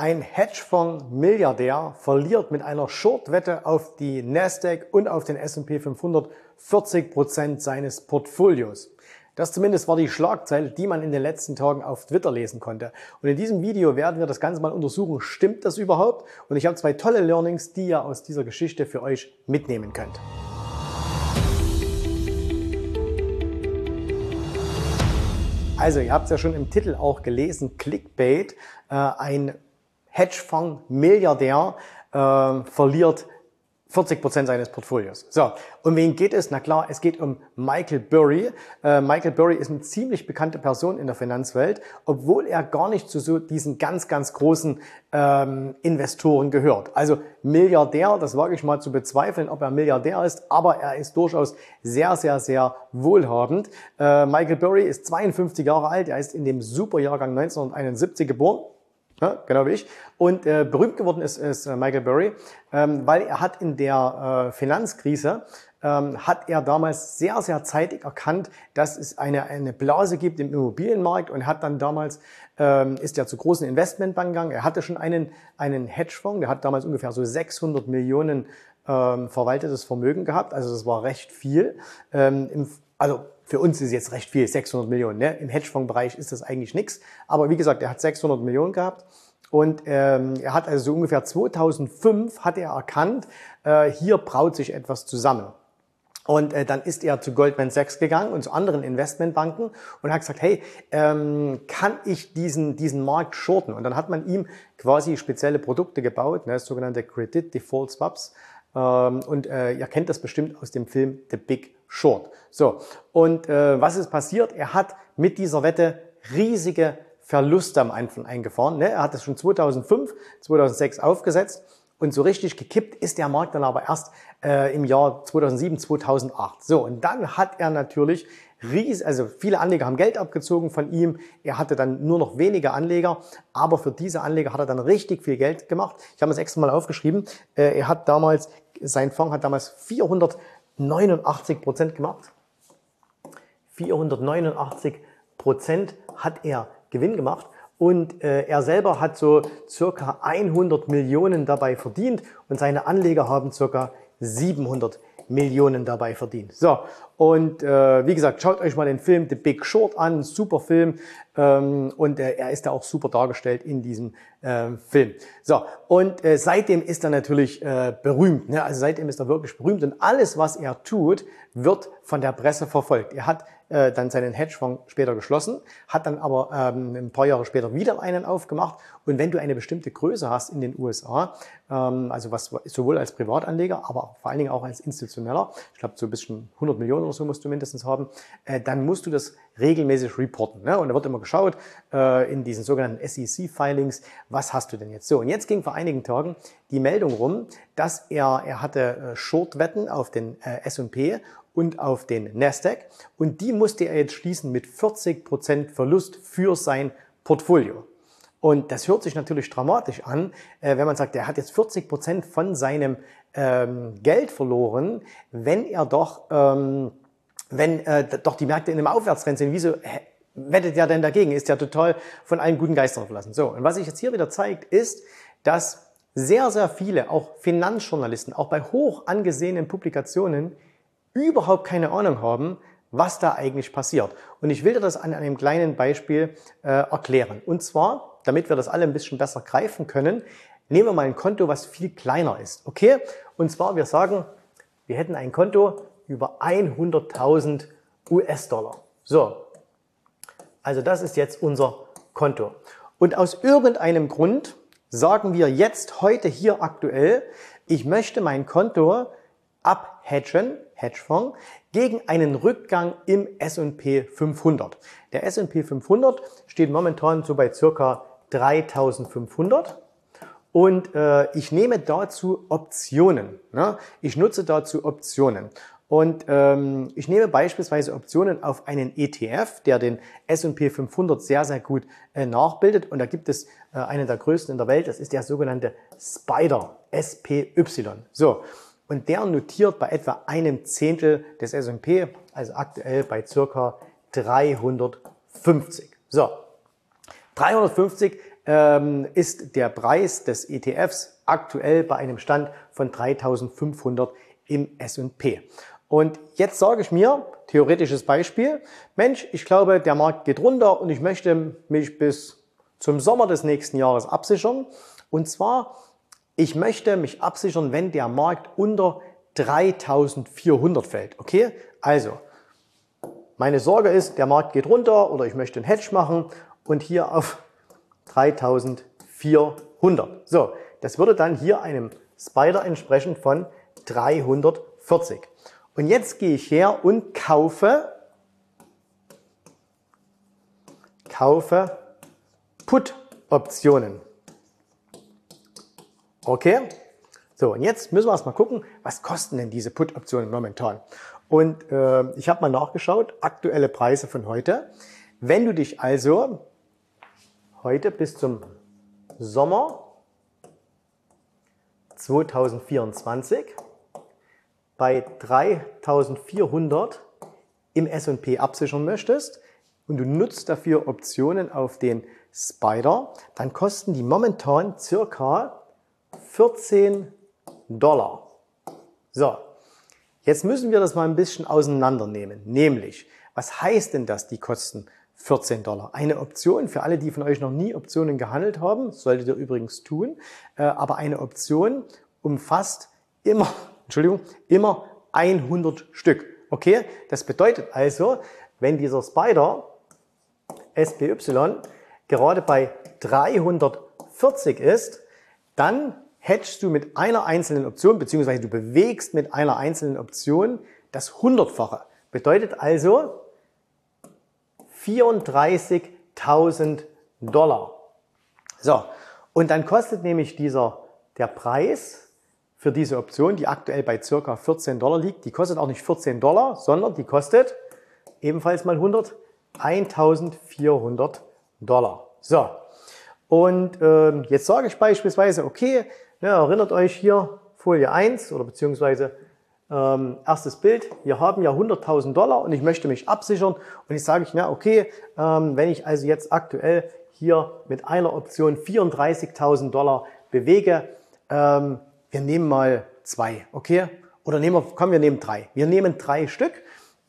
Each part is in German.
Ein Hedgefonds-Milliardär verliert mit einer Short-Wette auf die Nasdaq und auf den S&P 500 40 Prozent seines Portfolios. Das zumindest war die Schlagzeile, die man in den letzten Tagen auf Twitter lesen konnte. Und in diesem Video werden wir das Ganze mal untersuchen, stimmt das überhaupt? Und ich habe zwei tolle Learnings, die ihr aus dieser Geschichte für euch mitnehmen könnt. Also, ihr habt es ja schon im Titel auch gelesen, Clickbait, äh, ein Hedgefonds-Milliardär äh, verliert 40 Prozent seines Portfolios. So, um wen geht es? Na klar, es geht um Michael Burry. Äh, Michael Burry ist eine ziemlich bekannte Person in der Finanzwelt, obwohl er gar nicht zu so diesen ganz, ganz großen ähm, Investoren gehört. Also Milliardär, das wage ich mal zu bezweifeln, ob er Milliardär ist, aber er ist durchaus sehr, sehr, sehr wohlhabend. Äh, Michael Burry ist 52 Jahre alt, er ist in dem Superjahrgang 1971 geboren. Ja, genau wie ich. Und äh, berühmt geworden ist, ist äh, Michael Burry, ähm, weil er hat in der äh, Finanzkrise ähm, hat er damals sehr, sehr zeitig erkannt, dass es eine, eine Blase gibt im Immobilienmarkt und hat dann damals, ähm, ist er zu großen Investmentbanken gegangen. Er hatte schon einen, einen Hedgefonds, der hat damals ungefähr so 600 Millionen ähm, verwaltetes Vermögen gehabt. Also das war recht viel. Ähm, im, also für uns ist jetzt recht viel, 600 Millionen. Ne? Im Hedgefonds-Bereich ist das eigentlich nichts. Aber wie gesagt, er hat 600 Millionen gehabt. Und ähm, er hat also so ungefähr 2005 hat er erkannt, äh, hier braut sich etwas zusammen. Und äh, dann ist er zu Goldman Sachs gegangen und zu anderen Investmentbanken und hat gesagt, hey, ähm, kann ich diesen, diesen Markt shorten? Und dann hat man ihm quasi spezielle Produkte gebaut, ne, sogenannte Credit Default Swaps. Ähm, und äh, ihr kennt das bestimmt aus dem Film The Big Short. So, und äh, was ist passiert? Er hat mit dieser Wette riesige Verluste am Anfang eingefahren. Ne? Er hat es schon 2005, 2006 aufgesetzt und so richtig gekippt ist der Markt dann aber erst äh, im Jahr 2007, 2008. So, und dann hat er natürlich ries, also viele Anleger haben Geld abgezogen von ihm. Er hatte dann nur noch wenige Anleger, aber für diese Anleger hat er dann richtig viel Geld gemacht. Ich habe es extra mal aufgeschrieben. Äh, er hat damals, sein Fonds hat damals 489 Prozent gemacht. 489 Prozent hat er Gewinn gemacht und äh, er selber hat so circa 100 Millionen dabei verdient und seine Anleger haben circa 700 Millionen dabei verdient. So, und äh, wie gesagt, schaut euch mal den Film The Big Short an, super Film. Ähm, und äh, er ist da auch super dargestellt in diesem äh, Film. So, und äh, seitdem ist er natürlich äh, berühmt. Ne? Also seitdem ist er wirklich berühmt. Und alles, was er tut, wird von der Presse verfolgt. Er hat äh, dann seinen Hedgefonds später geschlossen, hat dann aber ähm, ein paar Jahre später wieder einen aufgemacht. Und wenn du eine bestimmte Größe hast in den USA, ähm, also was sowohl als Privatanleger, aber vor allen Dingen auch als institutioneller, ich glaube so ein bisschen 100 Millionen oder so musst du mindestens haben, äh, dann musst du das regelmäßig reporten. Ne? Und da wird immer geschaut äh, in diesen sogenannten SEC-Filings, was hast du denn jetzt? So, und jetzt ging vor einigen Tagen die Meldung rum, dass er, er hatte äh, Short-Wetten auf den äh, S&P und auf den Nasdaq und die musste er jetzt schließen mit 40% Verlust für sein Portfolio. Und das hört sich natürlich dramatisch an, äh, wenn man sagt, er hat jetzt 40 Prozent von seinem ähm, Geld verloren, wenn er doch, ähm, wenn äh, doch die Märkte in einem Aufwärtstrend sind. Wieso wettet er denn dagegen? Ist ja total von allen guten Geistern verlassen. So, und was sich jetzt hier wieder zeigt, ist, dass sehr, sehr viele, auch Finanzjournalisten, auch bei hoch angesehenen Publikationen, überhaupt keine Ahnung haben, was da eigentlich passiert. Und ich will dir das an einem kleinen Beispiel äh, erklären. Und zwar damit wir das alle ein bisschen besser greifen können, nehmen wir mal ein Konto, was viel kleiner ist. Okay? Und zwar, wir sagen, wir hätten ein Konto über 100.000 US-Dollar. So. Also das ist jetzt unser Konto. Und aus irgendeinem Grund sagen wir jetzt heute hier aktuell, ich möchte mein Konto abhedgen, Hedgefonds, gegen einen Rückgang im S&P 500. Der S&P 500 steht momentan so bei circa 3500 und äh, ich nehme dazu Optionen. Ne? Ich nutze dazu Optionen. Und ähm, ich nehme beispielsweise Optionen auf einen ETF, der den S&P 500 sehr, sehr gut äh, nachbildet. Und da gibt es äh, einen der größten in der Welt, das ist der sogenannte Spider, SPY. So, und der notiert bei etwa einem Zehntel des S&P, also aktuell bei circa 350. So, 350 ähm, ist der Preis des ETFs aktuell bei einem Stand von 3500 im S&P. Und jetzt sage ich mir, theoretisches Beispiel, Mensch, ich glaube, der Markt geht runter und ich möchte mich bis zum Sommer des nächsten Jahres absichern. Und zwar, ich möchte mich absichern, wenn der Markt unter 3400 fällt. Okay? Also, meine Sorge ist, der Markt geht runter oder ich möchte einen Hedge machen und hier auf 3400. So, das würde dann hier einem Spider entsprechen von 340. Und jetzt gehe ich her und kaufe, kaufe Put-Optionen. Okay? So, und jetzt müssen wir erstmal gucken, was kosten denn diese Put-Optionen momentan? Und äh, ich habe mal nachgeschaut, aktuelle Preise von heute. Wenn du dich also heute bis zum Sommer 2024 bei 3400 im S&P absichern möchtest und du nutzt dafür Optionen auf den Spider, dann kosten die momentan circa 14 Dollar. So, jetzt müssen wir das mal ein bisschen auseinandernehmen. Nämlich, was heißt denn das, die kosten 14 Dollar? Eine Option für alle, die von euch noch nie Optionen gehandelt haben, solltet ihr übrigens tun, äh, aber eine Option umfasst immer Entschuldigung, immer 100 Stück. Okay? Das bedeutet also, wenn dieser Spider SPY gerade bei 340 ist, dann hedgst du mit einer einzelnen Option, beziehungsweise du bewegst mit einer einzelnen Option das Hundertfache. Bedeutet also 34.000 Dollar. So. Und dann kostet nämlich dieser, der Preis für diese Option, die aktuell bei circa 14 Dollar liegt. Die kostet auch nicht 14 Dollar, sondern die kostet ebenfalls mal 100, 1400 Dollar. So. Und äh, jetzt sage ich beispielsweise, okay, ja, erinnert euch hier Folie 1 oder beziehungsweise ähm, erstes Bild, wir haben ja 100.000 Dollar und ich möchte mich absichern und ich sage ich, na okay, ähm, wenn ich also jetzt aktuell hier mit einer Option 34.000 Dollar bewege, ähm, wir nehmen mal zwei, okay? Oder nehmen wir, komm, wir nehmen drei. Wir nehmen drei Stück.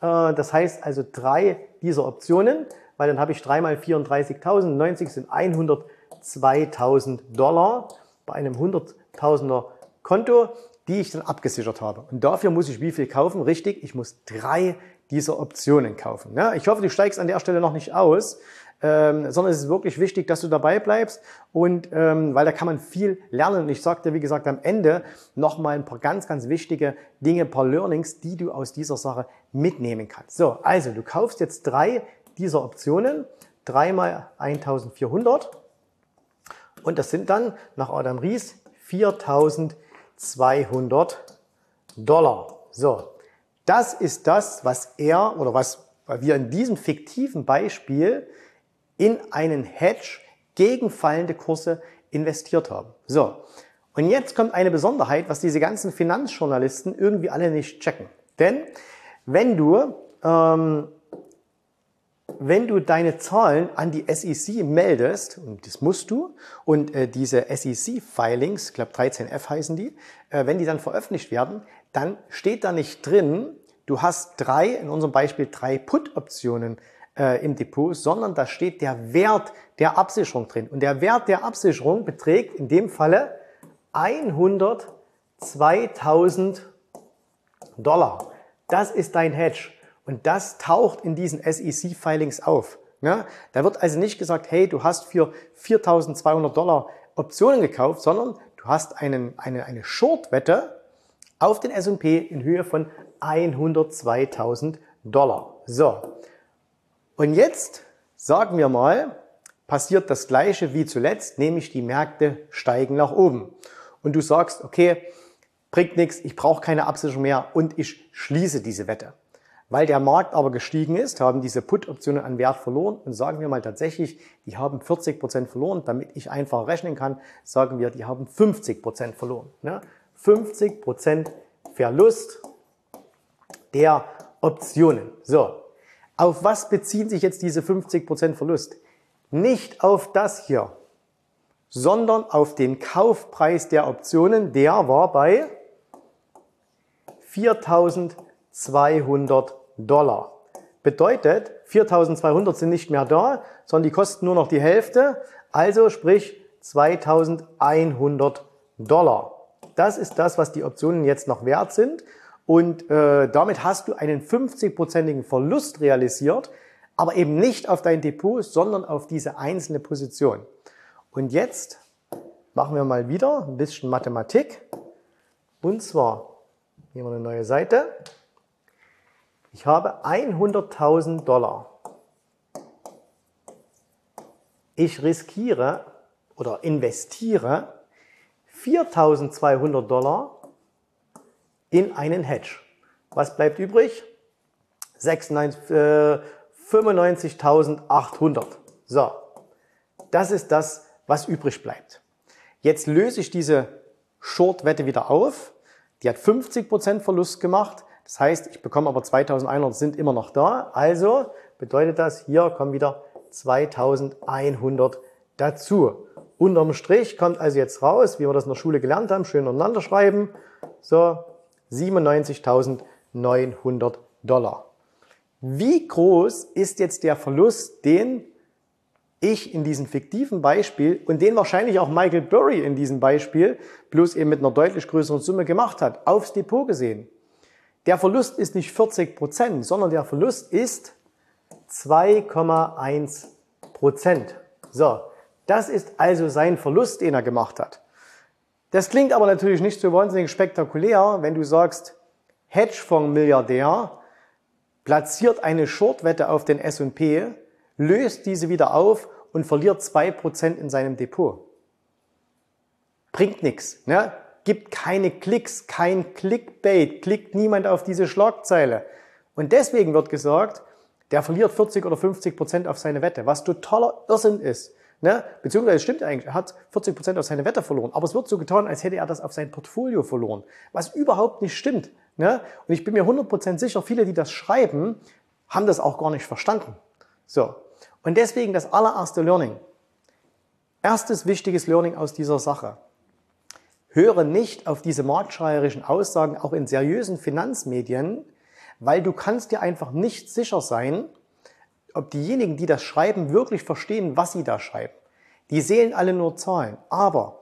Äh, das heißt also drei dieser Optionen, weil dann habe ich drei mal 34.000, 90 sind 102.000 Dollar bei einem 100.000er Konto, die ich dann abgesichert habe. Und dafür muss ich wie viel kaufen? Richtig, ich muss drei dieser Optionen kaufen. Ja, ich hoffe, du steigst an der Stelle noch nicht aus ähm, sondern es ist wirklich wichtig, dass du dabei bleibst und ähm, weil da kann man viel lernen. Und ich sagte, wie gesagt, am Ende nochmal ein paar ganz, ganz wichtige Dinge, ein paar Learnings, die du aus dieser Sache mitnehmen kannst. So, also du kaufst jetzt drei dieser Optionen, dreimal 1400 und das sind dann nach Adam Ries 4200 Dollar. So, das ist das, was er oder was wir in diesem fiktiven Beispiel in einen Hedge gegen fallende Kurse investiert haben. So, und jetzt kommt eine Besonderheit, was diese ganzen Finanzjournalisten irgendwie alle nicht checken. Denn wenn du, ähm, wenn du deine Zahlen an die SEC meldest, und das musst du, und äh, diese SEC-Filings, ich glaube 13F heißen die, äh, wenn die dann veröffentlicht werden, dann steht da nicht drin, du hast drei, in unserem Beispiel drei Put-Optionen äh, im Depot, sondern da steht der Wert der Absicherung drin. Und der Wert der Absicherung beträgt in dem Falle 102.000 Dollar. Das ist dein Hedge. Und das taucht in diesen SEC-Filings auf. Ja, da wird also nicht gesagt, hey, du hast für 4.200 Dollar Optionen gekauft, sondern du hast einen, eine, eine Short-Wette auf den S&P in Höhe von 102.000 Dollar. So, und jetzt, sagen wir mal, passiert das Gleiche wie zuletzt, nämlich die Märkte steigen nach oben. Und du sagst, okay, bringt nichts, ich brauche keine Absicherung mehr und ich schließe diese Wette. Weil der Markt aber gestiegen ist, haben diese Put-Optionen an Wert verloren und sagen wir mal tatsächlich, die haben 40 Prozent verloren. Damit ich einfach rechnen kann, sagen wir, die haben 50 Prozent verloren. 50 Prozent Verlust der Optionen. So, auf was beziehen sich jetzt diese 50% Verlust? Nicht auf das hier. sondern auf den Kaufpreis der Optionen. Der war bei 4.200 Dollar. Bedeutet, 4.200 sind nicht mehr da, sondern die kosten nur noch die Hälfte. Also sprich 2.100 Dollar. Das ist das, was die Optionen jetzt noch wert sind. Und äh, damit hast du einen 50-prozentigen Verlust realisiert, aber eben nicht auf dein Depot, sondern auf diese einzelne Position. Und jetzt machen wir mal wieder ein bisschen Mathematik. Und zwar nehmen wir eine neue Seite. Ich habe 100.000 Dollar. Ich riskiere oder investiere 4.200 Dollar in einen Hedge. Was bleibt übrig? 95.800. Äh, so, das ist das, was übrig bleibt. Jetzt löse ich diese Short-Wette wieder auf. Die hat 50% Verlust gemacht. Das heißt, ich bekomme aber 2100 sind immer noch da. Also bedeutet das, hier kommen wieder 2100 dazu. Unterm Strich kommt also jetzt raus, wie wir das in der Schule gelernt haben, schön untereinander schreiben. So, 97.900 Dollar. Wie groß ist jetzt der Verlust, den ich in diesem fiktiven Beispiel und den wahrscheinlich auch Michael Burry in diesem Beispiel, bloß eben mit einer deutlich größeren Summe gemacht hat, aufs Depot gesehen. Der Verlust ist nicht 40 Prozent, sondern der Verlust ist 2,1 Prozent. So, das ist also sein Verlust, den er gemacht hat. Das klingt aber natürlich nicht so wahnsinnig spektakulär, wenn du sagst, Hedgefonds-Milliardär platziert eine Shortwette auf den S&P löst diese wieder auf und verliert zwei Prozent in seinem Depot. Bringt nichts. Ne? Gibt keine Klicks, kein Clickbait, klickt niemand auf diese Schlagzeile. Und deswegen wird gesagt, der verliert 40 oder 50 Prozent auf seine Wette, was totaler Irrsinn ist. Ne? Beziehungsweise stimmt eigentlich, er hat 40 Prozent auf seine Wette verloren, aber es wird so getan, als hätte er das auf sein Portfolio verloren, was überhaupt nicht stimmt. Ne? Und ich bin mir 100 Prozent sicher, viele, die das schreiben, haben das auch gar nicht verstanden. So, und deswegen das allererste Learning. Erstes wichtiges Learning aus dieser Sache. Höre nicht auf diese marktschreierischen Aussagen auch in seriösen Finanzmedien, weil du kannst dir einfach nicht sicher sein, ob diejenigen, die das schreiben, wirklich verstehen, was sie da schreiben. Die sehen alle nur Zahlen. Aber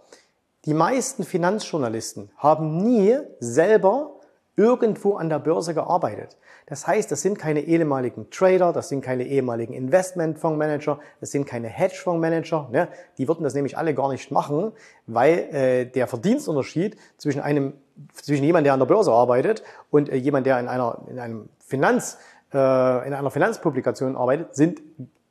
die meisten Finanzjournalisten haben nie selber irgendwo an der Börse gearbeitet. Das heißt, das sind keine ehemaligen Trader, das sind keine ehemaligen Investmentfondsmanager, das sind keine Hedgefondsmanager. Ne? Die würden das nämlich alle gar nicht machen, weil äh, der Verdienstunterschied zwischen einem zwischen jemand, der an der Börse arbeitet und äh, jemand, der in einer in einem Finanz äh, in einer Finanzpublikation arbeitet, sind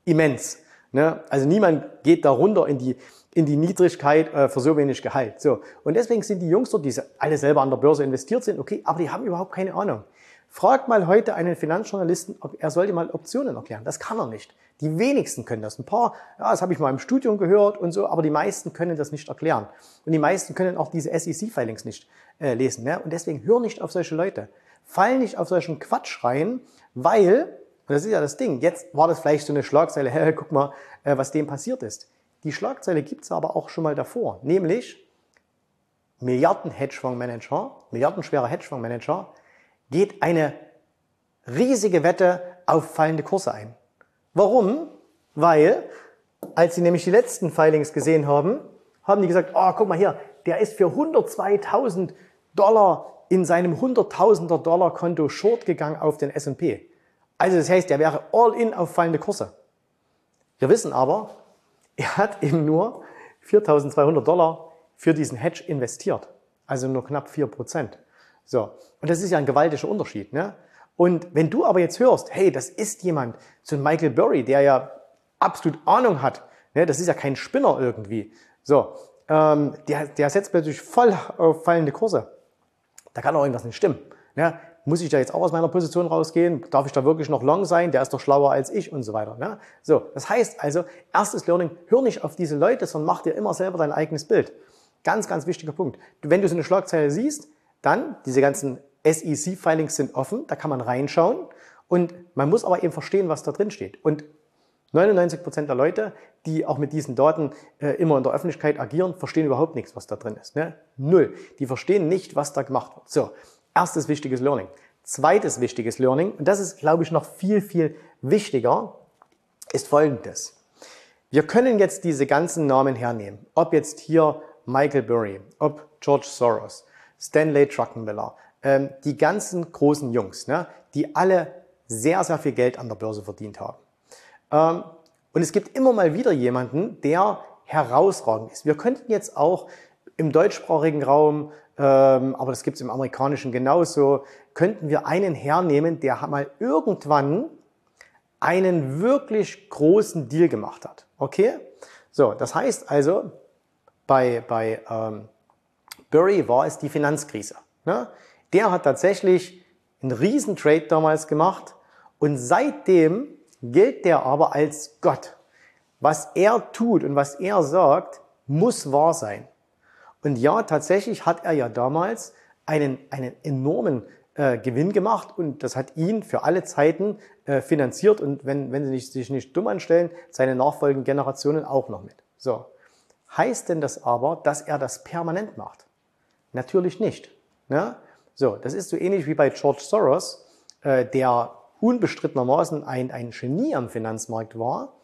immens. Ne? Also niemand geht darunter in die in die Niedrigkeit äh, für so wenig Gehalt. So. Und deswegen sind die Jungs dort, die alle selber an der Börse investiert sind, okay, aber die haben überhaupt keine Ahnung. Fragt mal heute einen Finanzjournalisten, ob er sollte mal Optionen erklären. Das kann er nicht. Die wenigsten können das. Ein paar, ja, das habe ich mal im Studium gehört und so, aber die meisten können das nicht erklären. Und die meisten können auch diese SEC-Filings nicht äh, lesen. Ne? Und deswegen hör nicht auf solche Leute. Fall nicht auf solchen Quatsch rein, weil, und das ist ja das Ding, jetzt war das vielleicht so eine Schlagzeile, hey, guck mal, äh, was dem passiert ist. Die Schlagzeile gibt's aber auch schon mal davor, nämlich Milliarden Hedgefondsmanager, milliardenschwerer Hedgefondsmanager geht eine riesige Wette auf fallende Kurse ein. Warum? Weil, als sie nämlich die letzten Filings gesehen haben, haben die gesagt, oh, guck mal hier, der ist für 102.000 Dollar in seinem 100.000er Dollar Konto short gegangen auf den S&P. Also das heißt, der wäre all in auf fallende Kurse. Wir wissen aber, er hat eben nur 4.200 Dollar für diesen Hedge investiert. Also nur knapp 4 Prozent. So. Und das ist ja ein gewaltiger Unterschied, ne? Und wenn du aber jetzt hörst, hey, das ist jemand, so ein Michael Burry, der ja absolut Ahnung hat, ne? das ist ja kein Spinner irgendwie. So, ähm, der, der setzt plötzlich voll auf fallende Kurse. Da kann auch irgendwas nicht stimmen. Ne? Muss ich da jetzt auch aus meiner Position rausgehen? Darf ich da wirklich noch long sein? Der ist doch schlauer als ich und so weiter. Ne? So, das heißt also, erstes Learning, hör nicht auf diese Leute, sondern mach dir immer selber dein eigenes Bild. Ganz, ganz wichtiger Punkt. Wenn du so eine Schlagzeile siehst, dann, diese ganzen SEC-Filings sind offen, da kann man reinschauen und man muss aber eben verstehen, was da drin steht. Und 99 Prozent der Leute, die auch mit diesen Daten äh, immer in der Öffentlichkeit agieren, verstehen überhaupt nichts, was da drin ist. Ne? Null. Die verstehen nicht, was da gemacht wird. So, erstes wichtiges Learning. Zweites wichtiges Learning, und das ist, glaube ich, noch viel, viel wichtiger, ist folgendes. Wir können jetzt diese ganzen Namen hernehmen. Ob jetzt hier Michael Burry, ob George Soros, Stanley Druckenmiller, ähm, die ganzen großen Jungs, ne, die alle sehr, sehr viel Geld an der Börse verdient haben. Ähm, und es gibt immer mal wieder jemanden, der herausragend ist. Wir könnten jetzt auch im deutschsprachigen Raum, aber das gibt es im amerikanischen genauso, könnten wir einen hernehmen, der mal irgendwann einen wirklich großen Deal gemacht hat. Okay? So, das heißt also, bei, bei ähm, Burry war es die Finanzkrise. Ne? Der hat tatsächlich einen riesen Trade damals gemacht und seitdem gilt der aber als Gott. Was er tut und was er sagt, muss wahr sein. Und ja, tatsächlich hat er ja damals einen, einen enormen äh, Gewinn gemacht und das hat ihn für alle Zeiten äh, finanziert und wenn, wenn sie nicht, sich nicht dumm anstellen, seine nachfolgenden Generationen auch noch mit. So. Heißt denn das aber, dass er das permanent macht? Natürlich nicht. Ne? So, das ist so ähnlich wie bei George Soros, äh, der unbestrittenermaßen ein, ein Genie am Finanzmarkt war,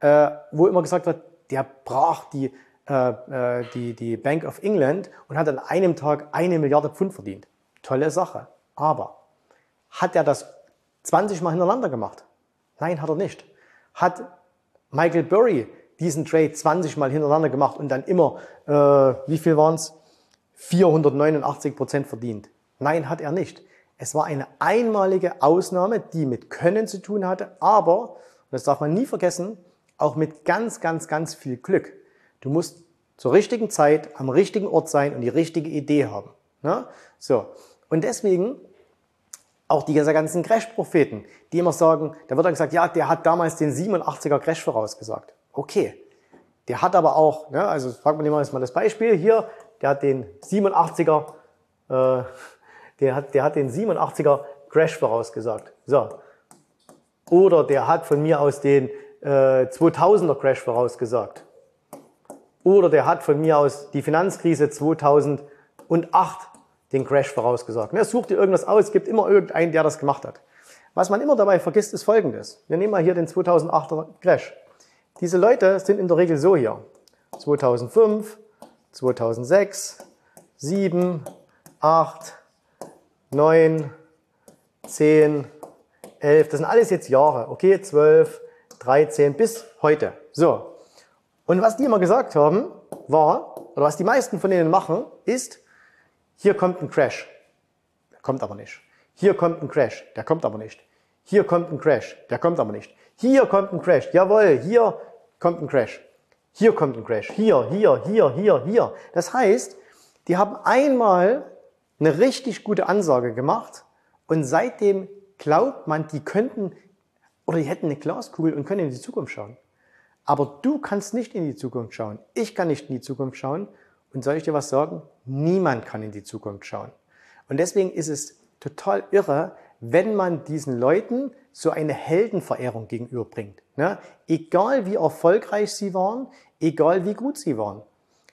äh, wo immer gesagt wird, der brach die, äh, äh, die, die Bank of England und hat an einem Tag eine Milliarde Pfund verdient. Tolle Sache. Aber hat er das 20 Mal hintereinander gemacht? Nein, hat er nicht. Hat Michael Burry diesen Trade 20 Mal hintereinander gemacht und dann immer, äh, wie viel waren es? 489 Prozent verdient. Nein, hat er nicht. Es war eine einmalige Ausnahme, die mit Können zu tun hatte, aber, und das darf man nie vergessen, auch mit ganz, ganz, ganz viel Glück. Du musst zur richtigen Zeit am richtigen Ort sein und die richtige Idee haben. Ne? So. Und deswegen auch diese ganzen Crash-Propheten, die immer sagen, da wird dann gesagt, ja, der hat damals den 87er Crash vorausgesagt. Okay. Der hat aber auch, ne, also fragt man immer mal das Beispiel hier, der hat den 87er, äh, der hat, der hat den 87er Crash vorausgesagt. So. Oder der hat von mir aus den äh, 2000er Crash vorausgesagt. Oder der hat von mir aus die Finanzkrise 2008 den Crash vorausgesagt. Ne, such dir irgendwas aus, es gibt immer irgendeinen, der das gemacht hat. Was man immer dabei vergisst, ist Folgendes. Wir nehmen mal hier den 2008er Crash. Diese Leute sind in der Regel so hier. 2005, 2006, 7, 8, 9, 10, 11. Das sind alles jetzt Jahre. Okay, 12, 13 bis heute. So. Und was die immer gesagt haben, war, oder was die meisten von denen machen, ist, hier kommt ein Crash. Der kommt aber nicht. Hier kommt ein Crash. Der kommt aber nicht. Hier kommt ein Crash. Der kommt aber nicht. Hier kommt ein Crash. Jawohl, hier kommt ein Crash. Hier kommt ein Crash. Hier, hier, hier, hier, hier. Das heißt, die haben einmal eine richtig gute Ansage gemacht und seitdem glaubt man, die könnten oder die hätten eine Glaskugel und können in die Zukunft schauen. Aber du kannst nicht in die Zukunft schauen. Ich kann nicht in die Zukunft schauen. Und soll ich dir was sagen? Niemand kann in die Zukunft schauen. Und deswegen ist es total irre, wenn man diesen Leuten so eine Heldenverehrung gegenüberbringt. Ne? Egal wie erfolgreich sie waren, egal wie gut sie waren.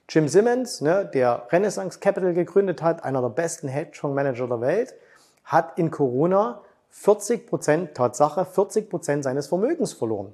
Jim Simmons, ne, der Renaissance Capital gegründet hat, einer der besten Hedgefonds-Manager der Welt, hat in Corona 40 Prozent, Tatsache, 40 Prozent seines Vermögens verloren,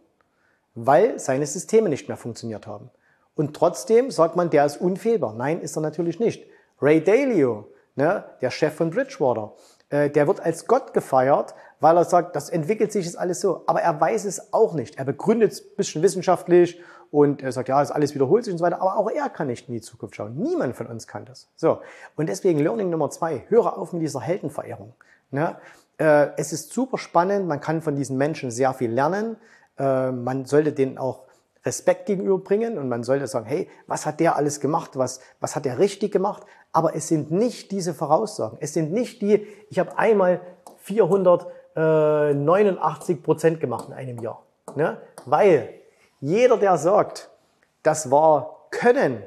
weil seine Systeme nicht mehr funktioniert haben. Und trotzdem sagt man, der ist unfehlbar. Nein, ist er natürlich nicht. Ray Dalio, ne, der Chef von Bridgewater, äh, der wird als Gott gefeiert, weil er sagt, das entwickelt sich jetzt alles so. Aber er weiß es auch nicht. Er begründet es ein bisschen wissenschaftlich und er sagt, ja, es alles wiederholt sich und so weiter. Aber auch er kann nicht in die Zukunft schauen. Niemand von uns kann das. So. Und deswegen Learning Nummer zwei. Höre auf mit dieser Heldenverehrung. Ne? Äh, es ist super spannend. Man kann von diesen Menschen sehr viel lernen. Äh, man sollte denen auch Respekt gegenüberbringen und man sollte sagen, hey, was hat der alles gemacht, was, was hat der richtig gemacht? Aber es sind nicht diese Voraussagen. Es sind nicht die, ich habe einmal 489 Prozent gemacht in einem Jahr. Ne? Weil jeder, der sagt, das war Können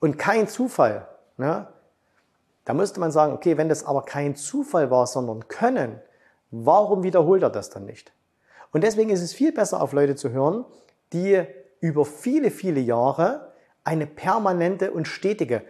und kein Zufall, ne? da müsste man sagen, okay, wenn das aber kein Zufall war, sondern Können, warum wiederholt er das dann nicht? Und deswegen ist es viel besser, auf Leute zu hören, die über viele, viele Jahre eine permanente und stetige,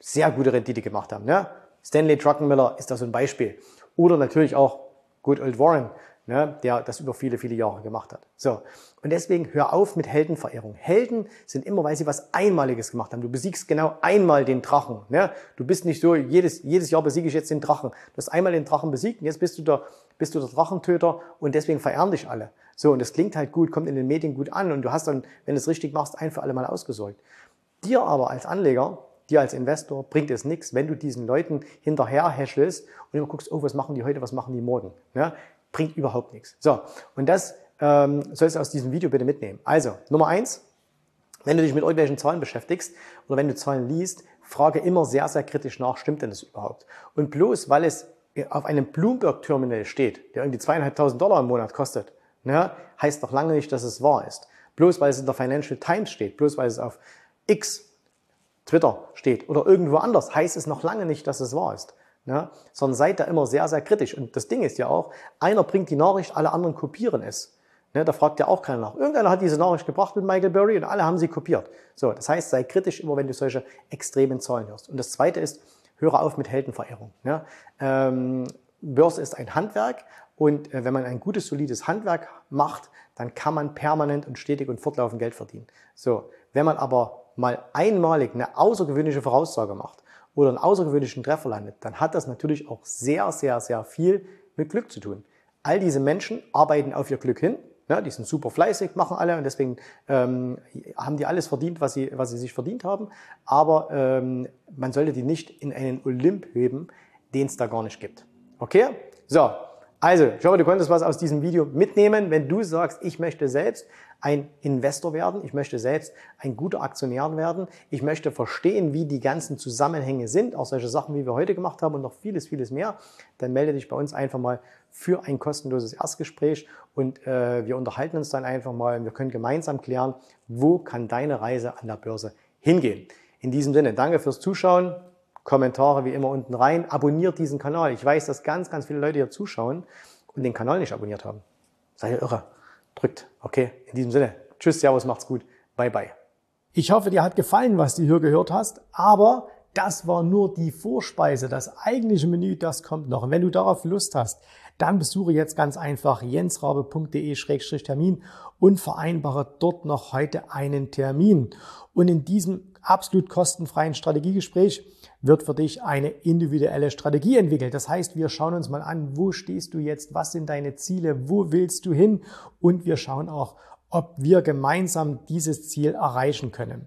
sehr gute Rendite gemacht haben. Ne? Stanley Druckenmiller ist da so ein Beispiel. Oder natürlich auch Good Old Warren, ne, der das über viele, viele Jahre gemacht hat. So. Und deswegen hör auf mit Heldenverehrung. Helden sind immer, weil sie was Einmaliges gemacht haben. Du besiegst genau einmal den Drachen. Ne? Du bist nicht so, jedes, jedes Jahr besiege ich jetzt den Drachen. Du hast einmal den Drachen besiegt und jetzt bist du der, bist du der Drachentöter und deswegen verehren dich alle. So, und das klingt halt gut, kommt in den Medien gut an und du hast dann, wenn du es richtig machst, ein für alle Mal ausgesorgt. Dir aber als Anleger, dir als Investor bringt es nichts, wenn du diesen Leuten hinterher häschelst und immer guckst, oh, was machen die heute, was machen die morgen. Ja? Bringt überhaupt nichts. So, und das ähm, sollst du aus diesem Video bitte mitnehmen. Also, Nummer eins, wenn du dich mit irgendwelchen Zahlen beschäftigst oder wenn du Zahlen liest, frage immer sehr, sehr kritisch nach, stimmt denn das überhaupt? Und bloß, weil es auf einem Bloomberg-Terminal steht, der irgendwie zweieinhalbtausend Dollar im Monat kostet, ne, heißt noch lange nicht, dass es wahr ist. Bloß weil es in der Financial Times steht, bloß weil es auf X, Twitter steht oder irgendwo anders, heißt es noch lange nicht, dass es wahr ist. Ne? Sondern seid da immer sehr, sehr kritisch. Und das Ding ist ja auch, einer bringt die Nachricht, alle anderen kopieren es. Ne? Da fragt ja auch keiner nach. Irgendeiner hat diese Nachricht gebracht mit Michael Burry und alle haben sie kopiert. So, das heißt, sei kritisch immer, wenn du solche extremen Zahlen hörst. Und das Zweite ist, höre auf mit Heldenverehrung. Ne? Ähm, Börse ist ein Handwerk und äh, wenn man ein gutes, solides Handwerk macht, dann kann man permanent und stetig und fortlaufend Geld verdienen. So, wenn man aber mal einmalig eine außergewöhnliche Voraussage macht oder einen außergewöhnlichen Treffer landet, dann hat das natürlich auch sehr, sehr, sehr viel mit Glück zu tun. All diese Menschen arbeiten auf ihr Glück hin. Ja, die sind super fleißig, machen alle und deswegen ähm, haben die alles verdient, was sie, was sie sich verdient haben. Aber ähm, man sollte die nicht in einen Olymp heben, den es da gar nicht gibt. Okay? So, also, ich hoffe, du konntest was aus diesem Video mitnehmen. Wenn du sagst, ich möchte selbst ein Investor werden, ich möchte selbst ein guter Aktionär werden, ich möchte verstehen, wie die ganzen Zusammenhänge sind, auch solche Sachen, wie wir heute gemacht haben und noch vieles, vieles mehr, dann melde dich bei uns einfach mal für ein kostenloses Erstgespräch und äh, wir unterhalten uns dann einfach mal und wir können gemeinsam klären, wo kann deine Reise an der Börse hingehen. In diesem Sinne, danke fürs Zuschauen. Kommentare wie immer unten rein. Abonniert diesen Kanal. Ich weiß, dass ganz, ganz viele Leute hier zuschauen und den Kanal nicht abonniert haben. Seid ihr irre. Drückt. Okay, in diesem Sinne. Tschüss, Servus, macht's gut. Bye, bye. Ich hoffe, dir hat gefallen, was du hier gehört hast, aber das war nur die Vorspeise. Das eigentliche Menü, das kommt noch. Und wenn du darauf Lust hast, dann besuche jetzt ganz einfach jensrabe.de-termin und vereinbare dort noch heute einen Termin. Und in diesem absolut kostenfreien Strategiegespräch wird für dich eine individuelle Strategie entwickelt. Das heißt, wir schauen uns mal an, wo stehst du jetzt, was sind deine Ziele, wo willst du hin und wir schauen auch, ob wir gemeinsam dieses Ziel erreichen können.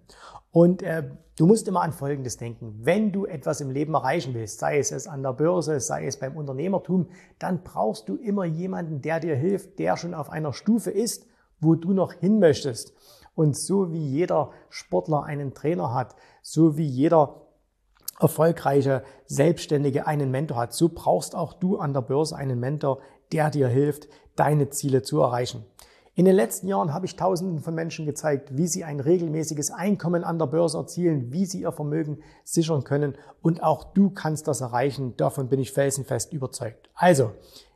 Und äh, du musst immer an Folgendes denken. Wenn du etwas im Leben erreichen willst, sei es, es an der Börse, sei es beim Unternehmertum, dann brauchst du immer jemanden, der dir hilft, der schon auf einer Stufe ist, wo du noch hin möchtest. Und so wie jeder Sportler einen Trainer hat, so wie jeder erfolgreiche Selbstständige einen Mentor hat, so brauchst auch du an der Börse einen Mentor, der dir hilft, deine Ziele zu erreichen. In den letzten Jahren habe ich Tausenden von Menschen gezeigt, wie sie ein regelmäßiges Einkommen an der Börse erzielen, wie sie ihr Vermögen sichern können und auch du kannst das erreichen. Davon bin ich felsenfest überzeugt. Also,